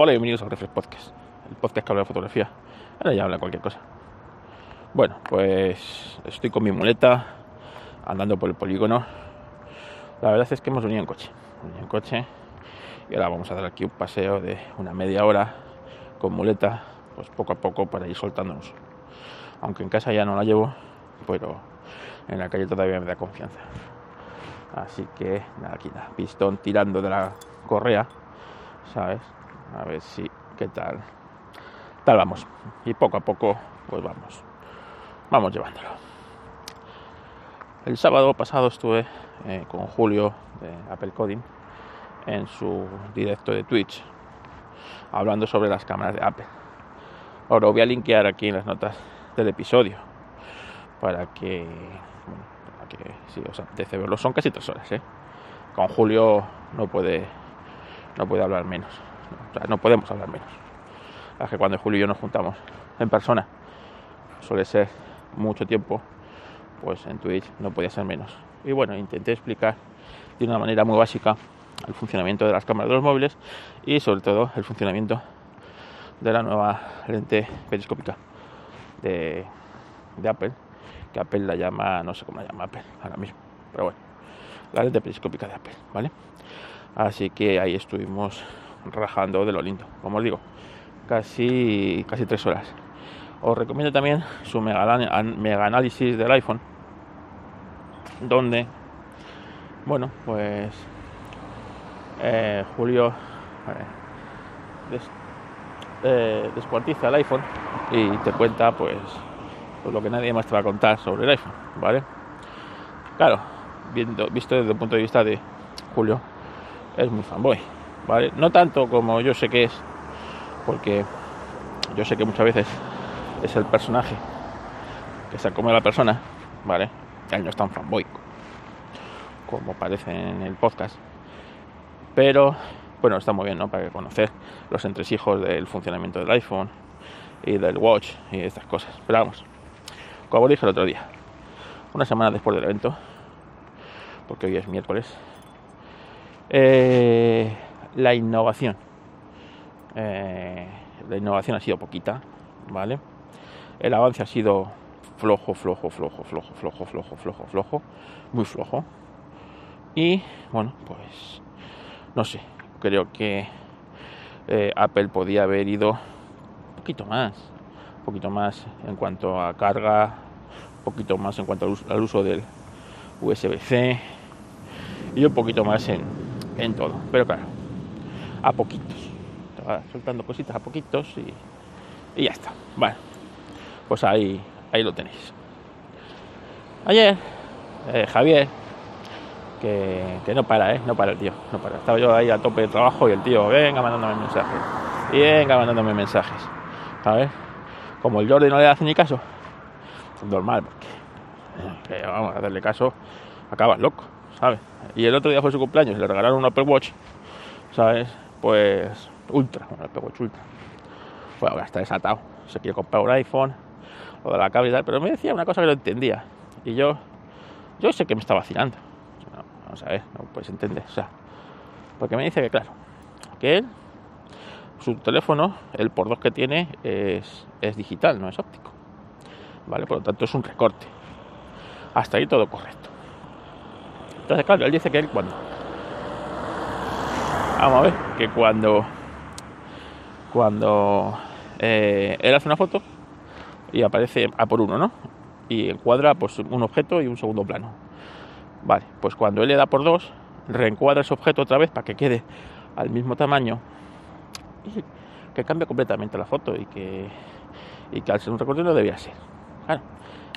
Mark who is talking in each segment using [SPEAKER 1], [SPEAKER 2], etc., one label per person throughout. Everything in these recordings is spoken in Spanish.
[SPEAKER 1] Hola y bienvenidos al Reflex Podcast, el podcast que habla de fotografía. Ahora ya habla cualquier cosa. Bueno, pues estoy con mi muleta, andando por el polígono. La verdad es que hemos venido en coche. Venido en coche y ahora vamos a dar aquí un paseo de una media hora con muleta, pues poco a poco para ir soltándonos. Aunque en casa ya no la llevo, pero en la calle todavía me da confianza. Así que nada, aquí nada, pistón tirando de la correa, ¿sabes? A ver si, qué tal. Tal vamos. Y poco a poco, pues vamos. Vamos llevándolo. El sábado pasado estuve eh, con Julio de Apple Coding en su directo de Twitch hablando sobre las cámaras de Apple. Ahora voy a linkear aquí en las notas del episodio para que, bueno, para que si os apetece verlo, son casi tres horas. ¿eh? Con Julio no puede, no puede hablar menos, no podemos hablar menos. Es que cuando Julio y yo nos juntamos en persona suele ser mucho tiempo, pues en Twitch no podía ser menos. Y bueno, intenté explicar de una manera muy básica el funcionamiento de las cámaras de los móviles y sobre todo el funcionamiento de la nueva lente periscópica de, de Apple, que Apple la llama, no sé cómo la llama Apple ahora mismo, pero bueno, la lente periscópica de Apple, ¿vale? Así que ahí estuvimos rajando de lo lindo, como os digo, casi, casi tres horas. Os recomiendo también su mega, mega análisis del iPhone, donde, bueno, pues eh, Julio des, eh, descuartiza el iPhone y te cuenta pues, pues, lo que nadie más te va a contar sobre el iPhone, ¿vale? Claro, viendo, visto desde el punto de vista de Julio, es muy fanboy, No tanto como yo sé que es, porque yo sé que muchas veces es el personaje que se come a la persona, ¿vale? Él no es tan fanboy como parece en el podcast. Pero bueno, está muy bien, ¿no? Para conocer los entresijos del funcionamiento del iPhone y del Watch y estas cosas. Pero vamos, como dije el otro día, una semana después del evento, porque hoy es miércoles, eh, la innovación. Eh, la innovación ha sido poquita, ¿vale? El avance ha sido flojo, flojo, flojo, flojo, flojo, flojo, flojo, flojo, muy flojo. Y bueno, pues no sé, creo que eh, Apple podía haber ido un poquito más, un poquito más en cuanto a carga, un poquito más en cuanto al uso, del USB-C y un poquito más en, en todo. Pero claro, a poquitos, soltando cositas a poquitos y, y ya está. Bueno, pues ahí, ahí lo tenéis. Ayer, eh, Javier, que, que, no para, ¿eh? No para el tío, no para. Estaba yo ahí a tope de trabajo y el tío, venga mandándome mensajes, venga mandándome mensajes, ¿sabes? Como el Jordi no le hace ni caso, es normal, porque vamos a hacerle caso, acabas loco, ¿sabes? Y el otro día fue su cumpleaños, le regalaron un Apple Watch, ¿sabes? Pues Ultra, un Apple Watch Ultra. Bueno, está desatado, se quiere comprar un iPhone, o de la cable y tal, pero me decía una cosa que no entendía. Y yo, yo sé que me está vacilando. Vamos a ver, no puedes entender. O sea, porque me dice que, claro, que él, su teléfono, el por dos que tiene es, es digital, no es óptico. ¿Vale? Por lo tanto, es un recorte. Hasta ahí todo correcto. Entonces, claro, él dice que él cuando. Vamos a ver, que cuando. Cuando eh, él hace una foto y aparece a por uno, ¿no? Y encuadra pues, un objeto y un segundo plano. Vale, pues cuando él le da por dos, reencuadra ese objeto otra vez para que quede al mismo tamaño y que cambia completamente la foto y que, y que al ser un recorte no debía ser. Claro,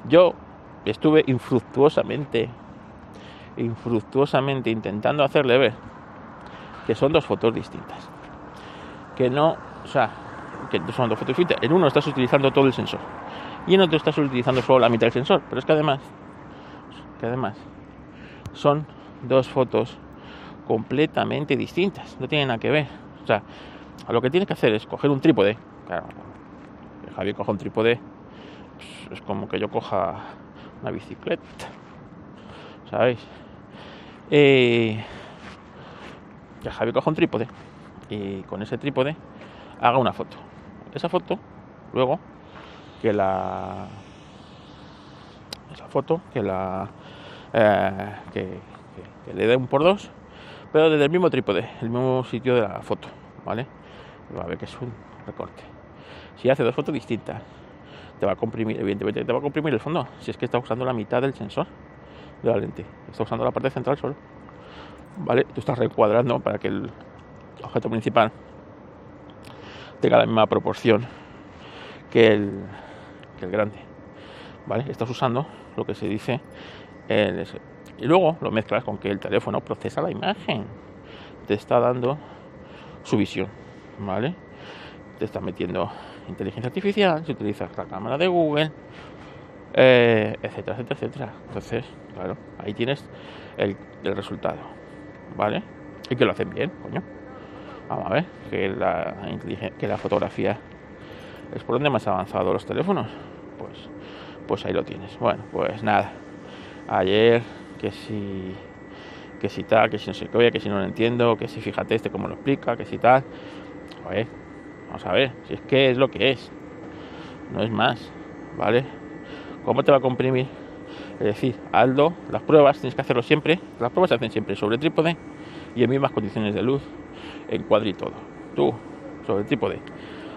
[SPEAKER 1] yo estuve infructuosamente, infructuosamente intentando hacerle ver que son dos fotos distintas. Que no, o sea, que son dos fotos distintas. En uno estás utilizando todo el sensor y en otro estás utilizando solo la mitad del sensor. Pero es que además, que además, son dos fotos completamente distintas, no tienen nada que ver. O sea, lo que tienes que hacer es coger un trípode. Claro, Javier coja un trípode, pues, es como que yo coja una bicicleta, ¿sabéis? Eh, que Javier coja un trípode y con ese trípode haga una foto. Esa foto, luego, que la. Esa foto, que la. Eh, que, le dé un por dos, pero desde el mismo trípode, el mismo sitio de la foto, ¿vale? Va a ver que es un recorte. Si hace dos fotos distintas, te va a comprimir, evidentemente te va a comprimir el fondo, si es que está usando la mitad del sensor de la lente, está usando la parte central solo. ¿Vale? Tú estás recuadrando para que el objeto principal tenga la misma proporción que el, que el grande. ¿Vale? Estás usando lo que se dice el, y luego lo mezclas con que el teléfono procesa la imagen. Te está dando su visión. ¿Vale? Te está metiendo inteligencia artificial, si utilizas la cámara de Google, eh, etcétera, etcétera, etcétera. Entonces, claro, ahí tienes el, el resultado. ¿Vale? Y que lo hacen bien, coño. Vamos a ver, que la, que la fotografía es por donde más avanzado los teléfonos. Pues, pues ahí lo tienes. Bueno, pues nada. Ayer, que si, que si tal, que si no sé qué, que si no lo entiendo, que si fíjate este cómo lo explica, que si tal. vamos a ver, si es que es lo que es. No es más, ¿vale? ¿Cómo te va a comprimir? Es decir, Aldo, las pruebas tienes que hacerlo siempre. Las pruebas se hacen siempre sobre trípode y en mismas condiciones de luz en cuadro y todo. Tú, sobre trípode,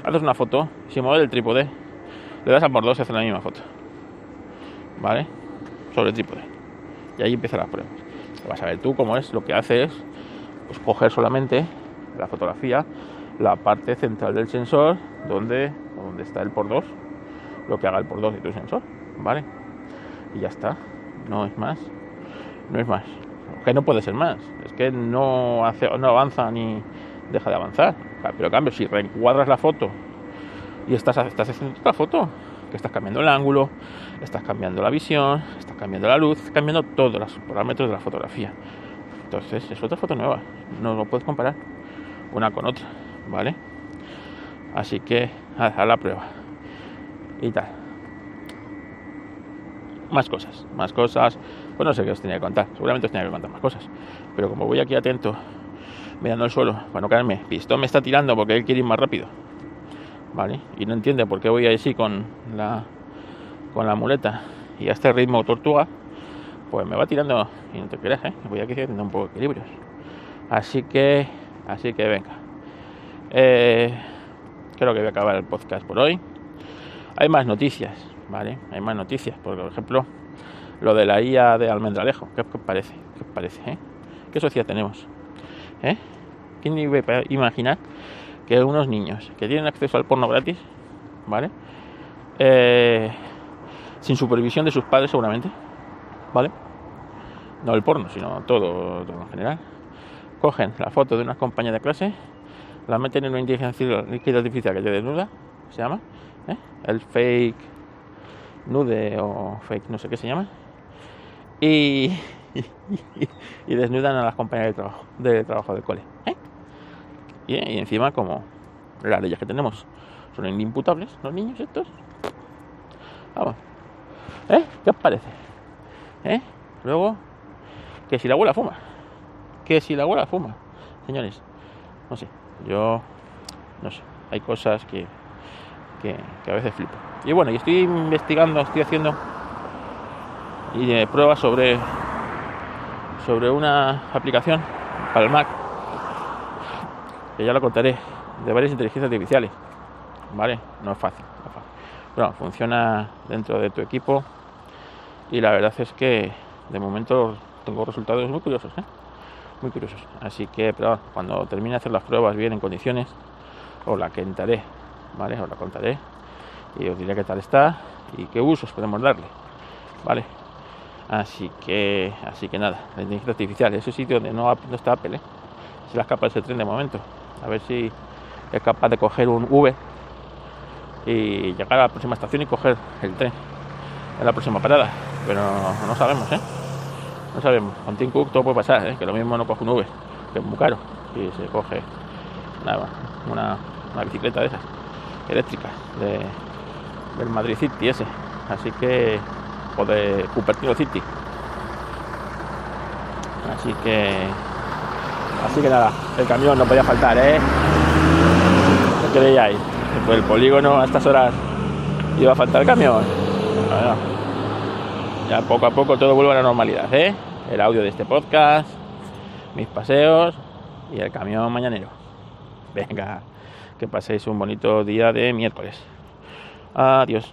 [SPEAKER 1] haces una foto, si mueves el trípode, le das a por dos y hace la misma foto. ¿Vale? Sobre trípode. Y ahí empiezan las pruebas. Vas a ver tú cómo es. Lo que hace es pues, coger solamente la fotografía, la parte central del sensor, donde, donde está el por 2, lo que haga el por 2 de tu sensor. ¿Vale? Y ya está. No es más. No es más. Que no puede ser más. Es que no, hace, no avanza ni, deja de avanzar. Pero en cambio, si reencuadras la foto y estás, estás haciendo otra foto, que estás cambiando el ángulo, estás cambiando la visión, estás cambiando la luz, cambiando todos los parámetros de la fotografía. Entonces es otra foto nueva, no lo puedes comparar una con otra, ¿vale? Así que a, la prueba. Y tal. Más cosas, más cosas. Pues no sé qué os tenía que contar, seguramente os tenía que contar más cosas. Pero como voy aquí atento mirando el suelo para no caerme. Pistón me está tirando porque él quiere ir más rápido. ¿Vale? Y no entiende por qué voy así con la, con la muleta y a este ritmo tortuga. Pues me va tirando y no te creas, ¿eh? Voy aquí haciendo un poco de equilibrios. Así que, así que venga. Eh, creo que voy a acabar el podcast por hoy. Hay más noticias, ¿vale? Hay más noticias. Por ejemplo, lo de la IA de Almendralejo. ¿Qué os parece? ¿Qué os parece? Eh? ¿Qué sociedad tenemos? ¿Eh? ¿Quién iba a imaginar que unos niños que tienen acceso al porno gratis, ¿vale? Eh, sin supervisión de sus padres seguramente, ¿vale? No el porno, sino todo, en general. Cogen la foto de una compañía de clase, la meten en una inteligencia artificial que te desnuda, se llama, ¿eh? el fake nude o fake no sé qué se llama, y, desnudan a las compañías de trabajo, de trabajo del cole. ¿eh? Y, encima, como las leyes que tenemos son inimputables, los niños estos. Vamos. ¿Eh? ¿Qué os parece? ¿Eh? Luego, que si la abuela fuma. Que si la abuela fuma. Señores, no sé. Yo, no sé. Hay cosas que, que, que a veces flipo. Y bueno, y estoy investigando, estoy haciendo y de pruebas sobre, sobre una aplicación para el Mac, que ya lo contaré, de varias inteligencias artificiales. ¿Vale? No es fácil. Bueno, funciona dentro de tu equipo y la verdad es que de momento tengo resultados muy curiosos, ¿eh? muy curiosos. Así que, cuando termine de hacer las pruebas bien en condiciones, os la contaré, ¿vale? Os la contaré y os diré qué tal está y qué usos podemos darle, ¿vale? Así que, así que nada, la inteligencia artificial, ese sitio donde no, está Apple, ¿eh? se la escapa ese tren de momento. A ver si es capaz de coger un V y llegar a la próxima estación y coger el tren en la próxima parada. Pero no, sabemos, ¿eh? No sabemos. Con Tim Cook todo puede pasar, ¿eh? Que lo mismo no coge un V, que es muy caro, y se coge nada, una, una bicicleta de esas, eléctricas, de, del Madrid City ese. Así que o de Cupertino City. Así que Así que nada, el camión no podía faltar, ¿eh? ¿Qué creíais? Pues el polígono a estas horas iba a faltar el camión. Ya poco a poco todo vuelve a la normalidad, ¿eh? El audio de este podcast, mis paseos y el camión mañanero. Venga, que paséis un bonito día de miércoles. Adiós.